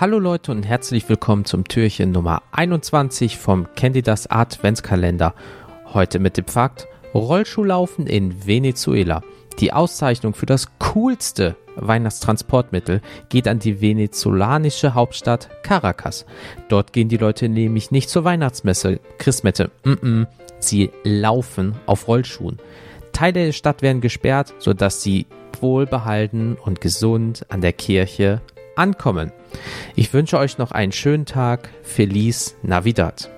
Hallo Leute und herzlich willkommen zum Türchen Nummer 21 vom Candidas Adventskalender. Heute mit dem Fakt Rollschuhlaufen in Venezuela. Die Auszeichnung für das coolste Weihnachtstransportmittel geht an die venezolanische Hauptstadt Caracas. Dort gehen die Leute nämlich nicht zur Weihnachtsmesse, Christmette, mm -mm, sie laufen auf Rollschuhen. Teile der Stadt werden gesperrt, sodass sie wohlbehalten und gesund an der Kirche ankommen. Ich wünsche euch noch einen schönen Tag. Feliz Navidad.